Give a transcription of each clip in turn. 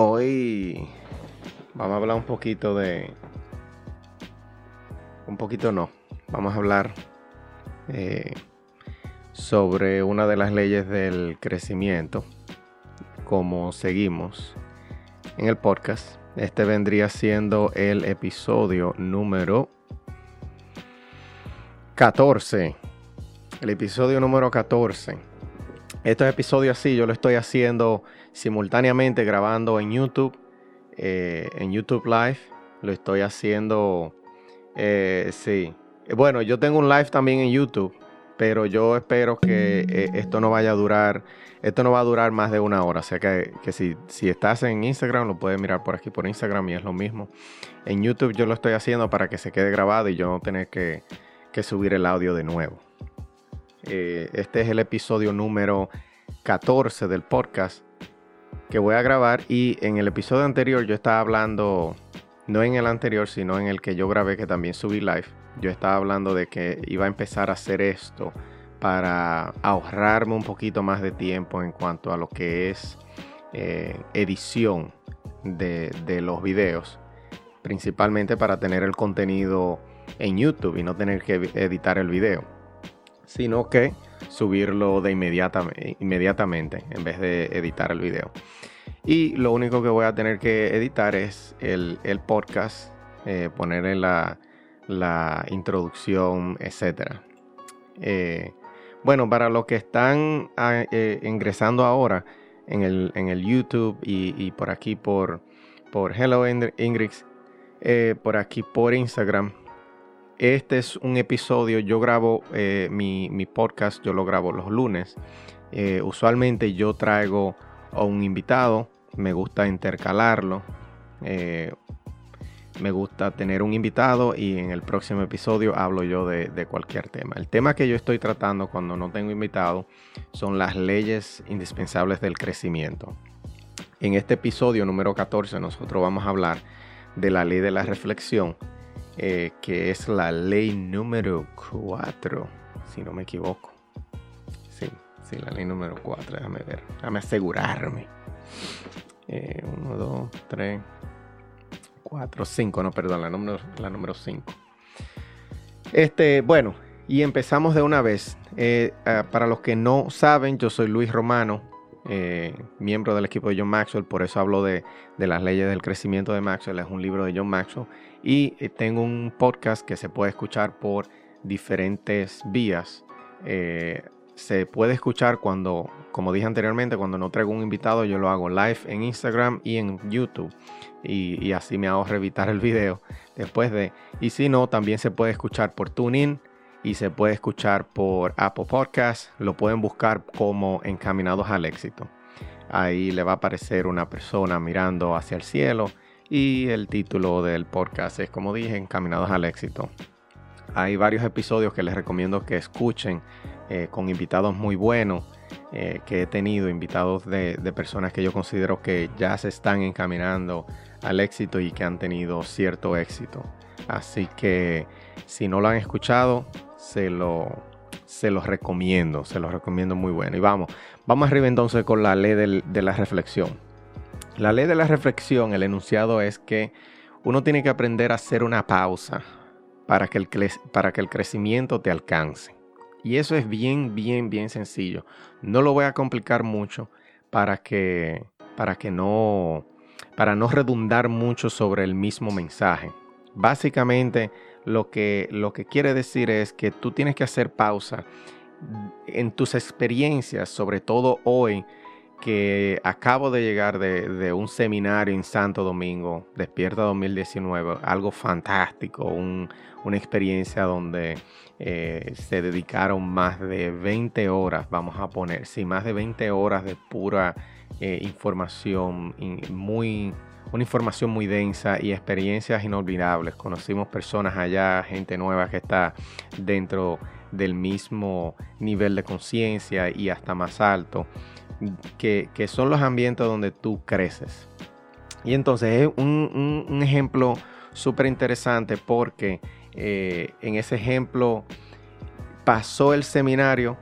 Hoy vamos a hablar un poquito de... Un poquito no. Vamos a hablar eh, sobre una de las leyes del crecimiento. Como seguimos en el podcast. Este vendría siendo el episodio número 14. El episodio número 14. Estos episodios así yo lo estoy haciendo simultáneamente grabando en YouTube, eh, en YouTube Live. Lo estoy haciendo, eh, sí. Bueno, yo tengo un live también en YouTube, pero yo espero que eh, esto no vaya a durar, esto no va a durar más de una hora. O sea que, si, si, estás en Instagram, lo puedes mirar por aquí por Instagram y es lo mismo. En YouTube yo lo estoy haciendo para que se quede grabado y yo no tener que, subir el audio de nuevo. este es el episodio número 14 del podcast que voy a grabar y en el episodio anterior yo estaba hablando, no en el anterior, sino en el que yo grabé que también subí live, yo estaba hablando de que iba a empezar a hacer esto para ahorrarme un poquito más de tiempo en cuanto a lo que es eh, edición de los videos, principalmente para tener el contenido en YouTube y no tener que editar el video, sino que subirlo de inmediata, inmediatamente en vez de editar el video. Y lo único que voy a tener que editar es el, podcast, eh, ponerle la, la introducción, etc. Eh, bueno, para los que están ah, eh, ingresando ahora en el, en el YouTube y, por aquí por, por Hello Ingrid, por aquí por Instagram, este es un episodio, yo grabo eh, mi, podcast, yo lo grabo los lunes. Eh, usualmente yo traigo a un invitado, me gusta intercalarlo. Eh, me gusta tener un invitado y en el próximo episodio hablo yo de, de, cualquier tema. El tema que yo estoy tratando cuando no tengo invitado son las leyes indispensables del crecimiento. En este episodio número 14 nosotros vamos a hablar de la ley de la reflexión eh, que es la ley número 4, si no me equivoco. Sí, sí, la ley número 4, déjame ver, déjame asegurarme. 1, 2, 3, 4, 5, no, perdón, la número, la número 5. Este, bueno, y empezamos de una vez. Eh, ah, para los que no saben, yo soy Luis Romano, eh, miembro del equipo de John Maxwell, por eso hablo de, las leyes del crecimiento de Maxwell, es un libro de John Maxwell. Y eh, tengo un podcast que se puede escuchar por diferentes vías. Eh, se puede escuchar cuando, como dije anteriormente, cuando no traigo un invitado, yo lo hago live en Instagram y en YouTube. Y, así me ahorro evitar el video después de. Y si no, también se puede escuchar por TuneIn y se puede escuchar por Apple Podcast. Lo pueden buscar como Encaminados al Éxito. Ahí le va a aparecer una persona mirando hacia el cielo y el título del podcast es, como dije, Encaminados al éxito. Hay varios episodios que les recomiendo que escuchen eh, con invitados muy buenos eh, que he tenido, invitados de, personas que yo considero que ya se están encaminando al éxito y que han tenido cierto éxito. Así que si no lo han escuchado, se lo, se los recomiendo, se los recomiendo muy bueno. Y vamos, vamos arriba entonces con la ley de la reflexión. La ley de la reflexión, el enunciado es que uno tiene que aprender a hacer una pausa para que el, para que el crecimiento te alcance. Y eso es bien, bien, bien sencillo. No lo voy a complicar mucho para que, para que no, para no redundar mucho sobre el mismo mensaje. Básicamente lo que, lo que quiere decir es que tú tienes que hacer pausa en tus experiencias, sobre todo hoy que acabo de llegar de, un seminario en Santo Domingo, Despierta 2019, algo fantástico, una experiencia donde eh, se dedicaron más de 20 horas, vamos a poner, sí, más de 20 horas de pura eh, información, muy, una información muy densa y experiencias inolvidables. Conocimos personas allá, gente nueva que está dentro del mismo nivel de conciencia y hasta más alto que, son los ambientes donde tú creces. Y entonces es un, ejemplo súper interesante porque eh, en ese ejemplo pasó el seminario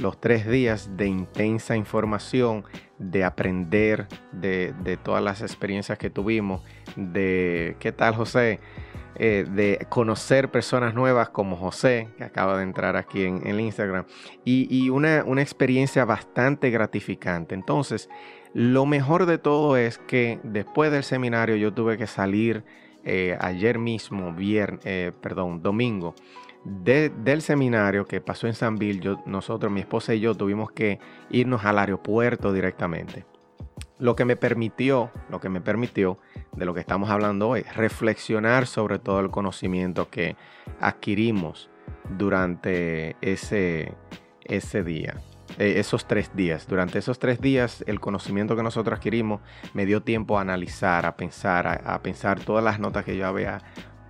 los tres días de intensa información, de aprender de, de, todas las experiencias que tuvimos, de qué tal José, eh, de conocer personas nuevas como José, que acaba de entrar aquí en, el Instagram, y, una, experiencia bastante gratificante. Entonces, lo mejor de todo es que después del seminario yo tuve que salir eh, ayer mismo, viernes, eh, perdón, domingo, del seminario que pasó en San Bill, yo, nosotros, mi esposa y yo, tuvimos que irnos al aeropuerto directamente. Lo que me permitió, lo que me permitió de lo que estamos hablando hoy, reflexionar sobre todo el conocimiento que adquirimos durante ese, ese día, eh, esos tres días. Durante esos tres días, el conocimiento que nosotros adquirimos me dio tiempo a analizar, a pensar, a, pensar todas las notas que yo había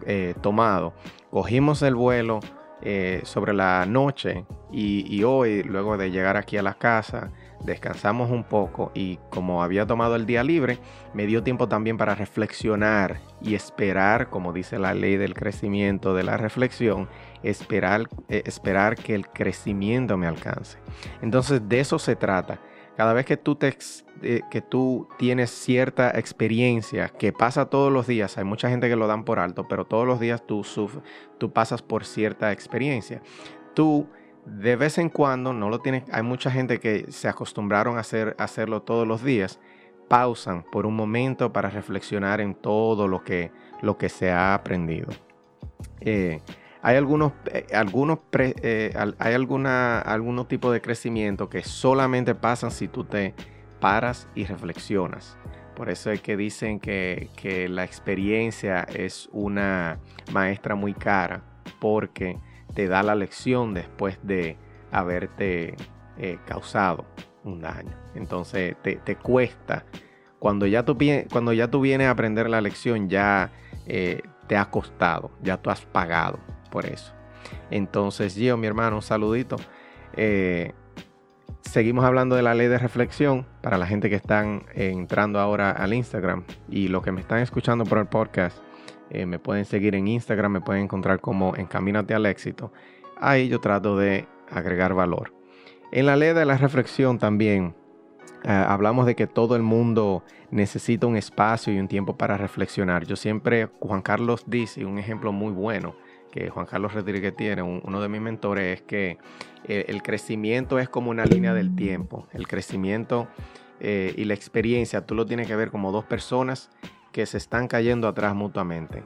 eh, tomado. Cogimos el vuelo eh, sobre la noche y hoy, luego de llegar aquí a la casa, descansamos un poco y como había tomado el día libre, me dio tiempo también para reflexionar y esperar, como dice la ley del crecimiento de la reflexión, esperar, eh, esperar que el crecimiento me alcance. Entonces de eso se trata. Cada vez que tú, te, eh, que tú tienes cierta experiencia que pasa todos los días, hay mucha gente que lo dan por alto, pero todos los días tú, tú pasas por cierta experiencia. Tú de vez en cuando, no lo tienes, hay mucha gente que se acostumbraron a, hacer, hacerlo todos los días, pausan por un momento para reflexionar en todo lo que, lo que se ha aprendido. Eh, hay algunos, eh, algunos eh, hay alguna, algunos tipo de crecimiento que solamente pasan si tú te paras y reflexionas. Por eso es que dicen que, que la experiencia es una maestra muy cara, porque te da la lección después de haberte eh, causado un daño. Entonces te, cuesta. Cuando ya, tú, cuando ya tú vienes a aprender la lección, ya eh, te ha costado, ya tú has pagado por eso. Entonces, yo, mi hermano, un saludito. Eh, seguimos hablando de la ley de reflexión para la gente que están entrando ahora al Instagram y los que me están escuchando por el podcast. Eh, me pueden seguir en Instagram, me pueden encontrar como Encamínate al éxito. Ahí yo trato de agregar valor. En la ley de la reflexión también eh, hablamos de que todo el mundo necesita un espacio y un tiempo para reflexionar. Yo siempre, Juan Carlos dice, un ejemplo muy bueno que Juan Carlos Rodríguez tiene, uno de mis mentores, es que eh, el, crecimiento es como una línea del tiempo. El crecimiento y la experiencia, tú lo tienes que ver como dos personas que se están cayendo atrás mutuamente.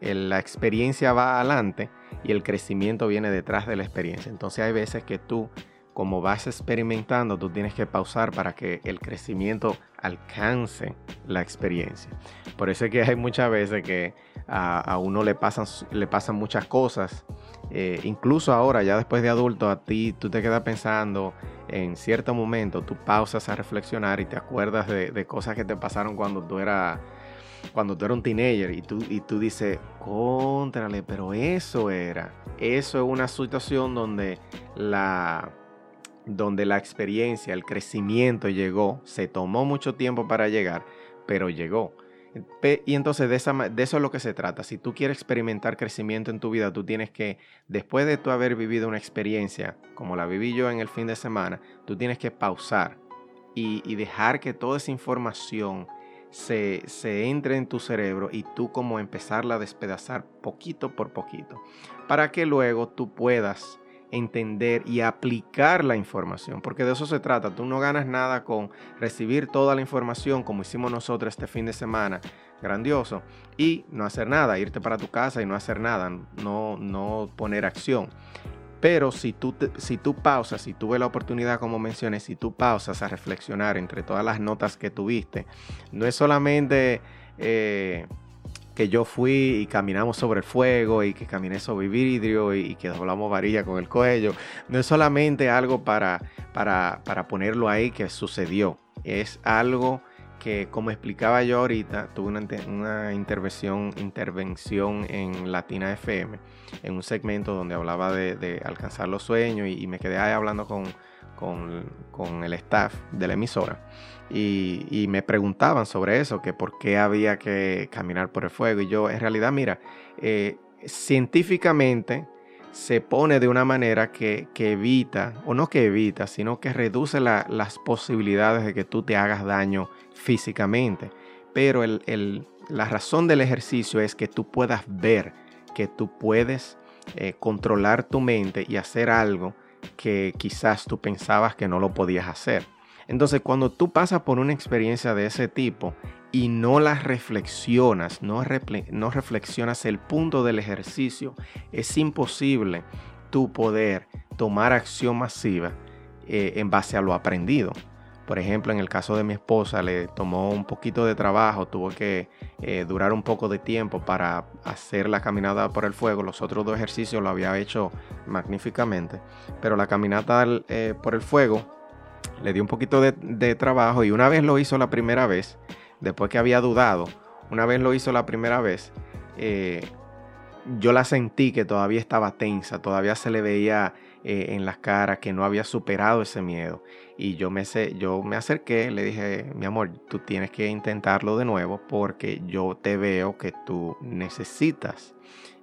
la experiencia va adelante y el crecimiento viene detrás de la experiencia. Entonces hay veces que tú, como vas experimentando, tú tienes que pausar para que el crecimiento alcance la experiencia. Por eso es que hay muchas veces que a, uno le pasan, le pasan muchas cosas. Eh, incluso ahora, ya después de adulto, a ti tú te quedas pensando en cierto momento, tú pausas a reflexionar y te acuerdas de, cosas que te pasaron cuando tú eras cuando tú eres un teenager y tú, y tú dices, contrale, pero eso era. Eso es una situación donde la, donde la experiencia, el crecimiento llegó. Se tomó mucho tiempo para llegar, pero llegó. Y entonces de, de, eso es lo que se trata. Si tú quieres experimentar crecimiento en tu vida, tú tienes que, después de tú haber vivido una experiencia como la viví yo en el fin de semana, tú tienes que pausar y, y dejar que toda esa información se, entre en tu cerebro y tú como empezarla a despedazar poquito por poquito, para que luego tú puedas entender y aplicar la información, porque de eso se trata. Tú no ganas nada con recibir toda la información como hicimos nosotros este fin de semana, grandioso, y no hacer nada, irte para tu casa y no hacer nada, no, no poner acción. Pero si tú, si tú pausas, si tuve la oportunidad, como mencioné, si tú pausas a reflexionar entre todas las notas que tuviste, no es solamente eh, que yo fui y caminamos sobre el fuego y que caminé sobre vidrio y, que doblamos varilla con el cuello. No es solamente algo para, para, para ponerlo ahí que sucedió. Es algo que, como explicaba yo ahorita, tuve una, una, intervención, intervención en Latina FM, en un segmento donde hablaba de, alcanzar los sueños y, me quedé ahí hablando con, con, con el staff de la emisora. Y, y, me preguntaban sobre eso, que por qué había que caminar por el fuego. Y yo, en realidad, mira, eh, científicamente se pone de una manera que, que, evita, o no que evita, sino que reduce la, las posibilidades de que tú te hagas daño físicamente. Pero el, el, la razón del ejercicio es que tú puedas ver que tú puedes eh, controlar tu mente y hacer algo que quizás tú pensabas que no lo podías hacer. Entonces, cuando tú pasas por una experiencia de ese tipo y no la reflexionas, no, no reflexionas el punto del ejercicio, es imposible tú poder tomar acción masiva eh, en base a lo aprendido. Por ejemplo, en el caso de mi esposa, le tomó un poquito de trabajo, tuvo que eh, durar un poco de tiempo para hacer la caminata por el fuego. Los otros dos ejercicios lo había hecho magníficamente, pero la caminata eh, por el fuego le dio un poquito de, trabajo y una vez lo hizo la primera vez, después que había dudado, una vez lo hizo la primera vez, eh, yo la sentí que todavía estaba tensa, todavía se le veía eh, en las caras que no había superado ese miedo. Y yo me, yo me acerqué, le dije, mi amor, tú tienes que intentarlo de nuevo porque yo te veo que tú necesitas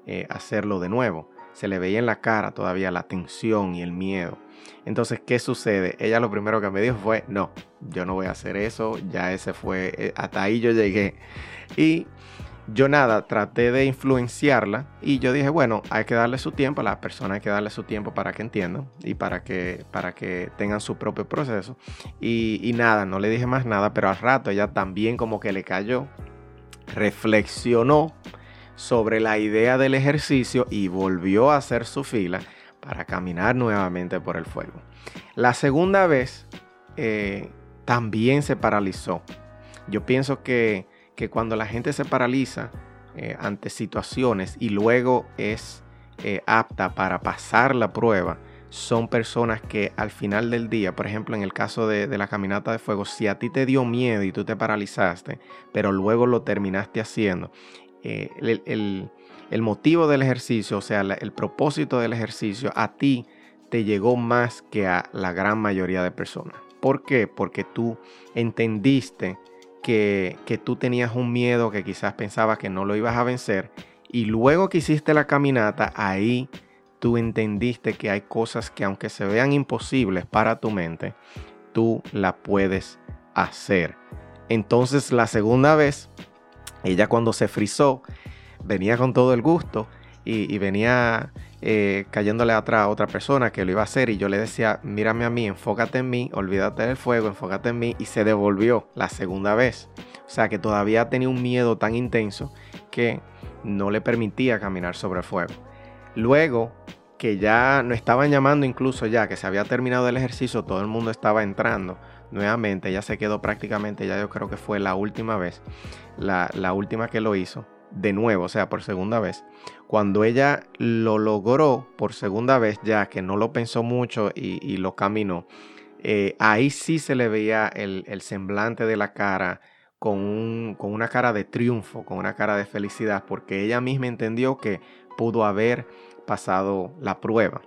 eh, hacerlo de nuevo. Se le veía en la cara todavía la tensión y el miedo. Entonces, ¿qué sucede? Ella lo primero que me dijo fue, no, yo no voy a hacer eso, ya ese fue, eh, hasta ahí yo llegué. Y yo nada, traté de influenciarla y yo dije, bueno, hay que darle su tiempo, a la persona hay que darle su tiempo para que entiendan y para que, para que tengan su propio proceso. Y, nada, no le dije más nada, pero al rato ella también como que le cayó, reflexionó sobre la idea del ejercicio y volvió a hacer su fila para caminar nuevamente por el fuego. La segunda vez eh, también se paralizó. Yo pienso que, que, cuando la gente se paraliza eh, ante situaciones y luego es eh, apta para pasar la prueba, son personas que al final del día, por ejemplo en el caso de, la caminata de fuego, si a ti te dio miedo y tú te paralizaste, pero luego lo terminaste haciendo, el, el el motivo del ejercicio, o sea, el propósito del ejercicio, a ti te llegó más que a la gran mayoría de personas. ¿Por qué? Porque tú entendiste que, tú tenías un miedo que quizás pensabas que no lo ibas a vencer y luego que hiciste la caminata, ahí tú entendiste que hay cosas que aunque se vean imposibles para tu mente, tú la puedes hacer. Entonces la segunda vez, ella cuando se frizó, venía con todo el gusto y, venía eh, cayéndole atrás a otra persona que lo iba a hacer y yo le decía, mírame a mí, enfócate en mí, olvídate del fuego, enfócate en mí y se devolvió la segunda vez. O sea que todavía tenía un miedo tan intenso que no le permitía caminar sobre el fuego. Luego que ya no estaban llamando incluso ya que se había terminado el ejercicio, todo el mundo estaba entrando nuevamente, ya se quedó prácticamente, ya yo creo que fue la última vez, la, la última que lo hizo de nuevo, o sea, por segunda vez. Cuando ella lo logró por segunda vez, ya que no lo pensó mucho y, lo caminó, eh, ahí sí se le veía el, el semblante de la cara con, un, con una cara de triunfo, con una cara de felicidad, porque ella misma entendió que pudo haber pasado la prueba.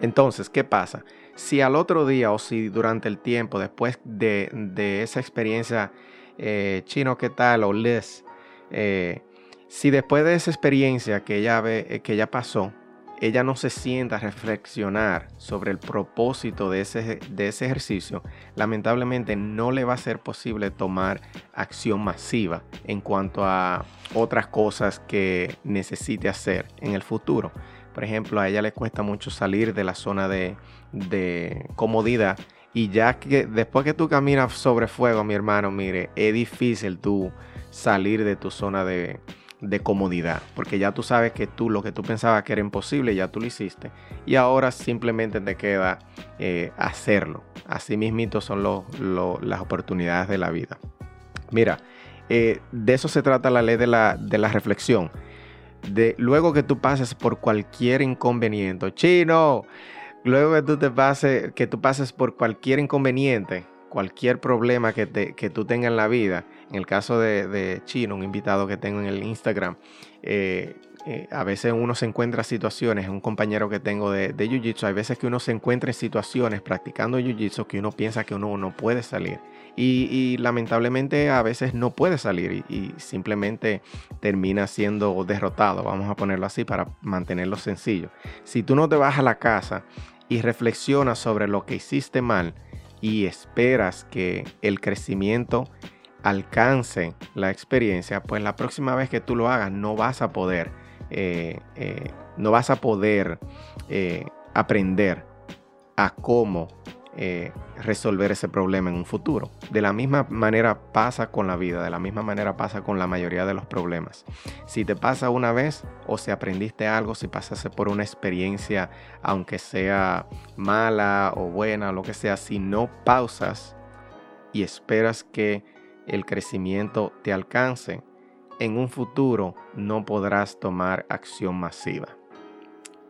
Entonces, ¿qué pasa? Si al otro día o si durante el tiempo, después de, de esa experiencia eh, chino, ¿qué tal? O les, eh, si después de esa experiencia que ella, ve, eh, que ella pasó, ella no se sienta a reflexionar sobre el propósito de ese, de ese ejercicio, lamentablemente no le va a ser posible tomar acción masiva en cuanto a otras cosas que necesite hacer en el futuro. Por ejemplo, a ella le cuesta mucho salir de la zona de, de comodidad y ya que después que tú caminas sobre fuego, mi hermano, mire, es difícil tú salir de tu zona de, de comodidad, porque ya tú sabes que tú lo que tú pensabas que era imposible, ya tú lo hiciste, y ahora simplemente te queda eh, hacerlo. Así mismito son las oportunidades de la vida. Mira, eh, de eso se trata la ley de la, de la reflexión. De, luego que tú pases por cualquier inconveniente, chino, luego que tú te pases, que tú pases por cualquier inconveniente, cualquier problema que, te, que tú tengas en la vida, en el caso de, Chino, un invitado que tengo en el Instagram, eh, eh, a veces uno se encuentra situaciones, un compañero que tengo de, de Jiu-Jitsu, hay veces que uno se encuentra en situaciones practicando Jiu-Jitsu que uno piensa que uno no puede salir. Y, lamentablemente a veces no puede salir y, y, simplemente termina siendo derrotado, vamos a ponerlo así para mantenerlo sencillo. Si tú no te vas a la casa y reflexionas sobre lo que hiciste mal y esperas que el crecimiento alcance la experiencia, pues la próxima vez que tú lo hagas no vas a poder, eh, eh, no vas a poder eh, aprender a cómo resolver ese problema en un futuro. De la misma manera pasa con la vida, de la misma manera pasa con la mayoría de los problemas. Si te pasa una vez o si aprendiste algo, si pasaste por una experiencia, aunque sea mala o buena, lo que sea, si no pausas y esperas que el crecimiento te alcance, en un futuro no podrás tomar acción masiva.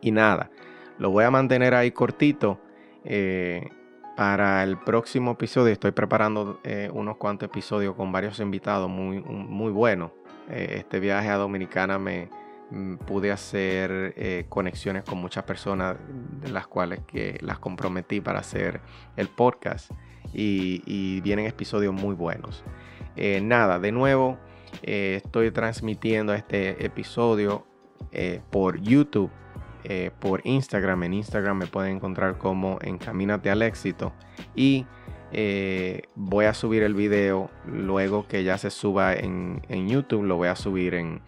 Y nada, lo voy a mantener ahí cortito. Eh, para el próximo episodio estoy preparando eh, unos cuantos episodios con varios invitados muy, muy buenos. Eh, este viaje a Dominicana me mm, pude hacer conexiones con muchas personas de las cuales que las comprometí para hacer el podcast y, vienen episodios muy buenos. Eh, nada, de nuevo, eh, estoy transmitiendo este episodio eh, por YouTube, por Instagram. En Instagram me pueden encontrar como Encamínate al éxito. Y voy a subir el video luego que ya se suba en, YouTube, lo voy a subir en,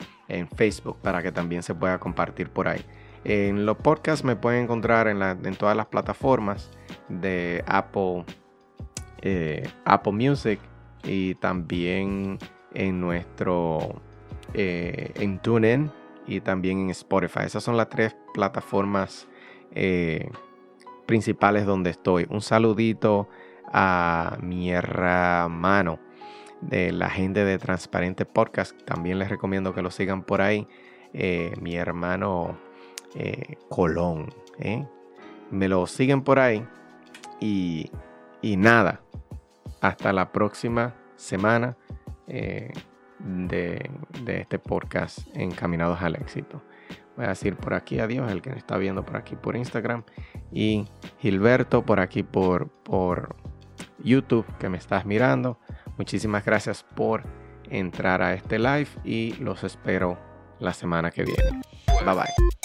Facebook para que también se pueda compartir por ahí. En los podcasts me pueden encontrar en, en todas las plataformas de Apple eh, Apple Music y también en nuestro eh, en TuneIn y también en Spotify. Esas son las tres plataformas eh, principales donde estoy. Un saludito a mi hermano de la gente de Transparente Podcast. También les recomiendo que lo sigan por ahí. mi hermano Colón. Me lo siguen por ahí. Y y nada, hasta la próxima semana eh, de, este podcast Encaminados al Éxito. Voy a decir por aquí adiós, el que me está viendo por aquí por Instagram. Y Gilberto por aquí por, por YouTube que me estás mirando. Muchísimas gracias por entrar a este live y los espero la semana que viene. Bye bye.